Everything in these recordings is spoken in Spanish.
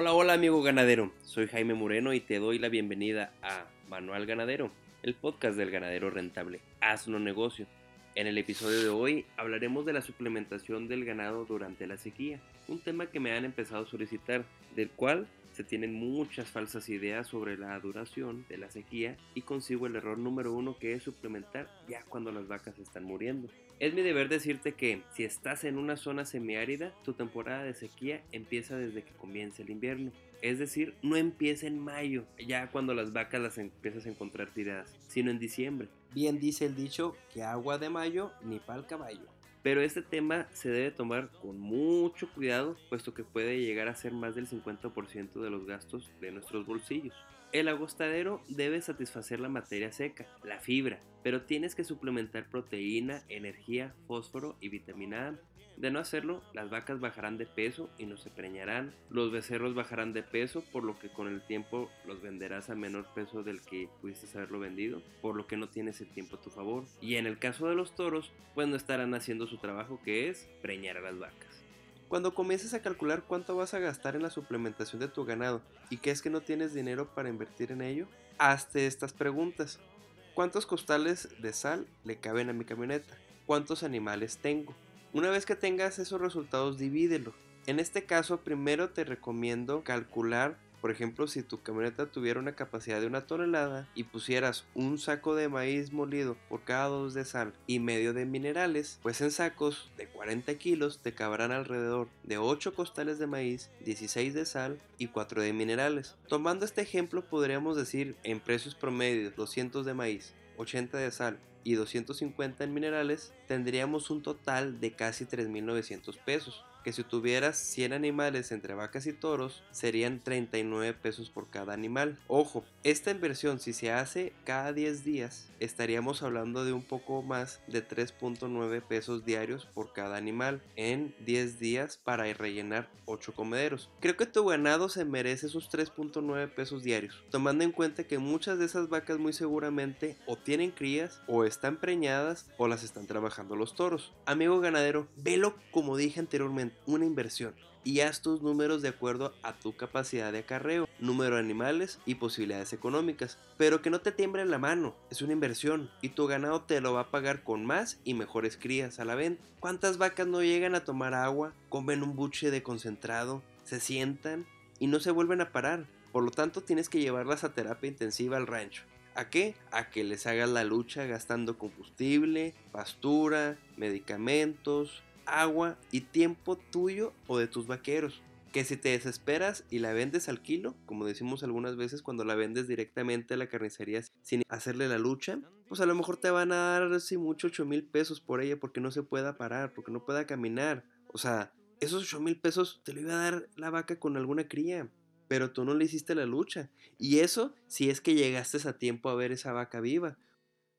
Hola, hola amigo ganadero, soy Jaime Moreno y te doy la bienvenida a Manual Ganadero, el podcast del ganadero rentable. Hazlo negocio. En el episodio de hoy hablaremos de la suplementación del ganado durante la sequía, un tema que me han empezado a solicitar, del cual se tienen muchas falsas ideas sobre la duración de la sequía y consigo el error número uno que es suplementar ya cuando las vacas están muriendo. Es mi deber decirte que si estás en una zona semiárida, tu temporada de sequía empieza desde que comience el invierno. Es decir, no empieza en mayo, ya cuando las vacas las empiezas a encontrar tiradas, sino en diciembre. Bien dice el dicho que agua de mayo ni pa'l caballo. Pero este tema se debe tomar con mucho cuidado, puesto que puede llegar a ser más del 50% de los gastos de nuestros bolsillos. El agostadero debe satisfacer la materia seca, la fibra, pero tienes que suplementar proteína, energía, fósforo y vitamina A. De no hacerlo, las vacas bajarán de peso y no se preñarán, los becerros bajarán de peso, por lo que con el tiempo los venderás a menor peso del que pudiste haberlo vendido, por lo que no tienes el tiempo a tu favor. Y en el caso de los toros, pues no estarán haciendo su trabajo que es preñar a las vacas. Cuando comiences a calcular cuánto vas a gastar en la suplementación de tu ganado y que es que no tienes dinero para invertir en ello, hazte estas preguntas. ¿Cuántos costales de sal le caben a mi camioneta? ¿Cuántos animales tengo? Una vez que tengas esos resultados, divídelo. En este caso, primero te recomiendo calcular, por ejemplo, si tu camioneta tuviera una capacidad de una tonelada y pusieras un saco de maíz molido por cada dos de sal y medio de minerales, pues en sacos de 40 kilos te cabrán alrededor de 8 costales de maíz, 16 de sal y 4 de minerales. Tomando este ejemplo, podríamos decir en precios promedios 200 de maíz, 80 de sal y 250 en minerales, tendríamos un total de casi 3.900 pesos que si tuvieras 100 animales entre vacas y toros serían 39 pesos por cada animal. Ojo, esta inversión si se hace cada 10 días estaríamos hablando de un poco más de 3.9 pesos diarios por cada animal en 10 días para rellenar 8 comederos. Creo que tu ganado se merece esos 3.9 pesos diarios, tomando en cuenta que muchas de esas vacas muy seguramente o tienen crías o están preñadas o las están trabajando los toros. Amigo ganadero, velo como dije anteriormente una inversión y haz tus números de acuerdo a tu capacidad de acarreo, número de animales y posibilidades económicas. Pero que no te tiemble la mano, es una inversión y tu ganado te lo va a pagar con más y mejores crías a la venta. ¿Cuántas vacas no llegan a tomar agua, comen un buche de concentrado, se sientan y no se vuelven a parar? Por lo tanto tienes que llevarlas a terapia intensiva al rancho. ¿A qué? A que les hagas la lucha gastando combustible, pastura, medicamentos, agua y tiempo tuyo o de tus vaqueros. Que si te desesperas y la vendes al kilo, como decimos algunas veces cuando la vendes directamente a la carnicería sin hacerle la lucha, pues a lo mejor te van a dar si mucho 8 mil pesos por ella porque no se pueda parar, porque no pueda caminar. O sea, esos 8 mil pesos te lo iba a dar la vaca con alguna cría, pero tú no le hiciste la lucha. Y eso si es que llegaste a tiempo a ver esa vaca viva.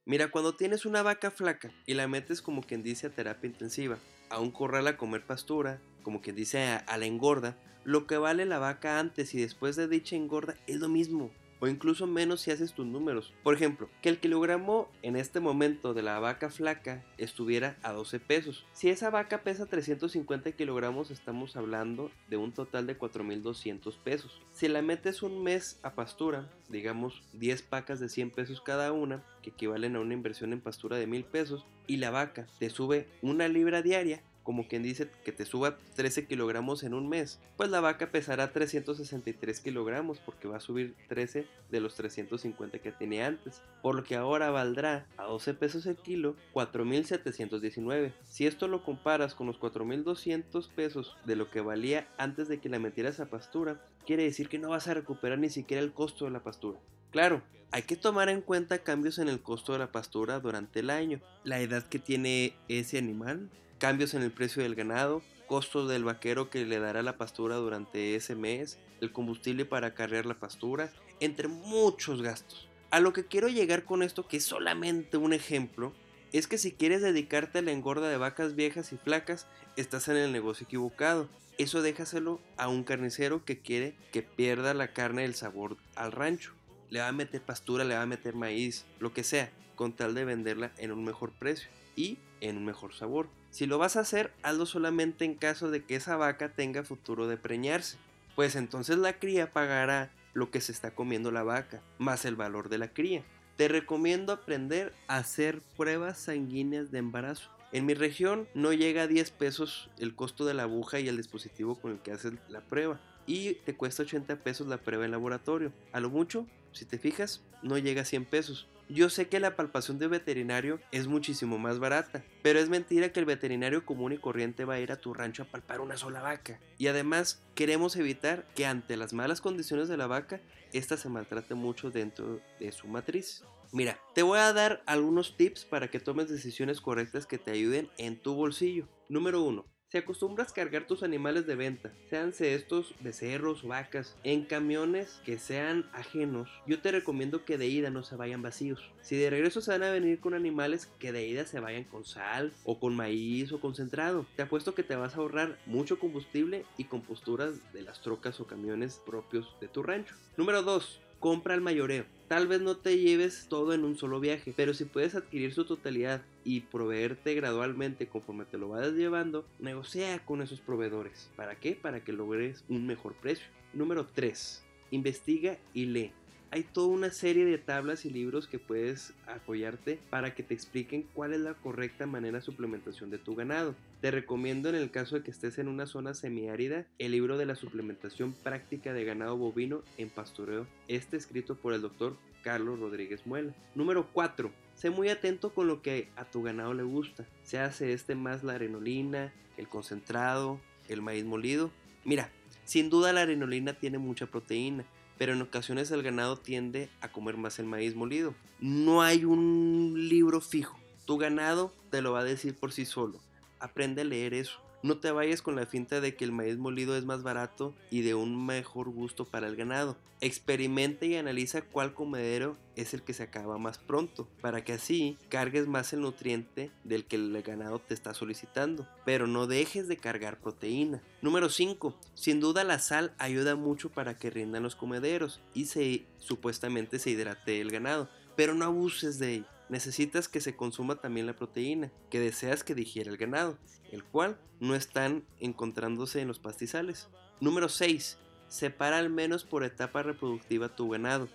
Mira, cuando tienes una vaca flaca y la metes como quien dice a terapia intensiva, a un corral a comer pastura, como quien dice a, la engorda, lo que vale la vaca antes y después de dicha engorda es lo mismo o incluso menos si haces tus números. Por ejemplo, que el kilogramo en este momento de la vaca flaca estuviera a 12 pesos. Si esa vaca pesa 350 kilogramos, estamos hablando de un total de 4.200 pesos. Si la metes un mes a pastura, digamos 10 pacas de 100 pesos cada una, que equivalen a una inversión en pastura de 1.000 pesos, y la vaca te sube una libra diaria, como quien dice que te suba 13 kilogramos en un mes, pues la vaca pesará 363 kilogramos porque va a subir 13 de los 350 que tenía antes, por lo que ahora valdrá a 12 pesos el kilo 4.719. Si esto lo comparas con los 4.200 pesos de lo que valía antes de que la metieras a pastura, quiere decir que no vas a recuperar ni siquiera el costo de la pastura. Claro, hay que tomar en cuenta cambios en el costo de la pastura durante el año, la edad que tiene ese animal, cambios en el precio del ganado, costos del vaquero que le dará la pastura durante ese mes, el combustible para cargar la pastura, entre muchos gastos. A lo que quiero llegar con esto, que es solamente un ejemplo, es que si quieres dedicarte a la engorda de vacas viejas y flacas, estás en el negocio equivocado. Eso déjaselo a un carnicero que quiere que pierda la carne del sabor al rancho. Le va a meter pastura, le va a meter maíz, lo que sea, con tal de venderla en un mejor precio y en un mejor sabor. Si lo vas a hacer, hazlo solamente en caso de que esa vaca tenga futuro de preñarse. pues entonces la cría pagará lo que se está comiendo la vaca, más el valor de la cría. Te recomiendo aprender a hacer pruebas sanguíneas de embarazo. En mi región no llega a 10 pesos el costo de la aguja y el dispositivo con el que haces la prueba. Y te cuesta 80 pesos la prueba en laboratorio. A lo mucho, si te fijas, no llega a 100 pesos. Yo sé que la palpación de veterinario es muchísimo más barata, pero es mentira que el veterinario común y corriente va a ir a tu rancho a palpar una sola vaca. Y además queremos evitar que ante las malas condiciones de la vaca, ésta se maltrate mucho dentro de su matriz. Mira, te voy a dar algunos tips para que tomes decisiones correctas que te ayuden en tu bolsillo. Número 1. Si acostumbras cargar tus animales de venta, seanse estos becerros vacas, en camiones que sean ajenos, yo te recomiendo que de ida no se vayan vacíos. Si de regreso se van a venir con animales, que de ida se vayan con sal o con maíz o concentrado. Te apuesto que te vas a ahorrar mucho combustible y composturas de las trocas o camiones propios de tu rancho. Número 2 compra el mayoreo. Tal vez no te lleves todo en un solo viaje, pero si puedes adquirir su totalidad y proveerte gradualmente conforme te lo vayas llevando, negocia con esos proveedores. ¿Para qué? Para que logres un mejor precio. Número 3. Investiga y lee hay toda una serie de tablas y libros que puedes apoyarte para que te expliquen cuál es la correcta manera de suplementación de tu ganado. Te recomiendo en el caso de que estés en una zona semiárida el libro de la suplementación práctica de ganado bovino en pastoreo, este escrito por el doctor Carlos Rodríguez Muela. Número 4. Sé muy atento con lo que a tu ganado le gusta. Se hace este más la arenolina, el concentrado, el maíz molido. Mira, sin duda la arenolina tiene mucha proteína pero en ocasiones el ganado tiende a comer más el maíz molido. No hay un libro fijo, tu ganado te lo va a decir por sí solo. Aprende a leer eso. No te vayas con la finta de que el maíz molido es más barato y de un mejor gusto para el ganado. Experimenta y analiza cuál comedero es el que se acaba más pronto, para que así cargues más el nutriente del que el ganado te está solicitando, pero no dejes de cargar proteína. Número 5. Sin duda la sal ayuda mucho para que rindan los comederos y se supuestamente se hidrate el ganado, pero no abuses de ello necesitas que se consuma también la proteína que deseas que digiera el ganado, el cual no están encontrándose en los pastizales. Número 6. Separa al menos por etapa reproductiva tu ganado,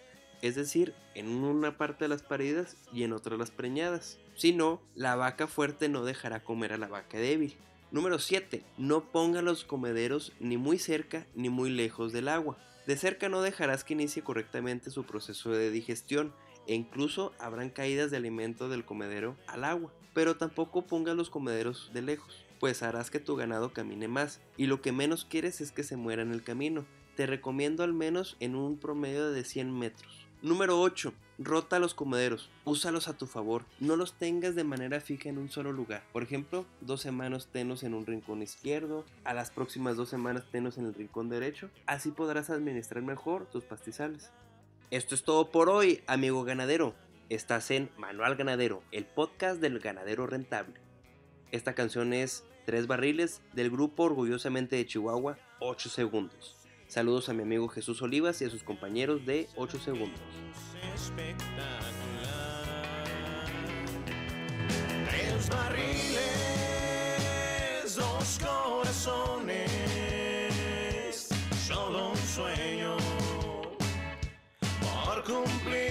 es decir, en una parte de las paridas y en otra las preñadas. Si no, la vaca fuerte no dejará comer a la vaca débil. Número 7. No ponga los comederos ni muy cerca ni muy lejos del agua. De cerca no dejarás que inicie correctamente su proceso de digestión e incluso habrán caídas de alimento del comedero al agua. Pero tampoco pongas los comederos de lejos, pues harás que tu ganado camine más, y lo que menos quieres es que se muera en el camino. Te recomiendo al menos en un promedio de 100 metros. Número 8. Rota los comederos. Úsalos a tu favor. No los tengas de manera fija en un solo lugar. Por ejemplo, dos semanas tenos en un rincón izquierdo, a las próximas dos semanas tenos en el rincón derecho. Así podrás administrar mejor tus pastizales. Esto es todo por hoy, amigo ganadero. Estás en Manual Ganadero, el podcast del ganadero rentable. Esta canción es Tres Barriles del grupo Orgullosamente de Chihuahua, 8 segundos. Saludos a mi amigo Jesús Olivas y a sus compañeros de 8 segundos. Tres barriles, dos corazones, un sueño cumplir.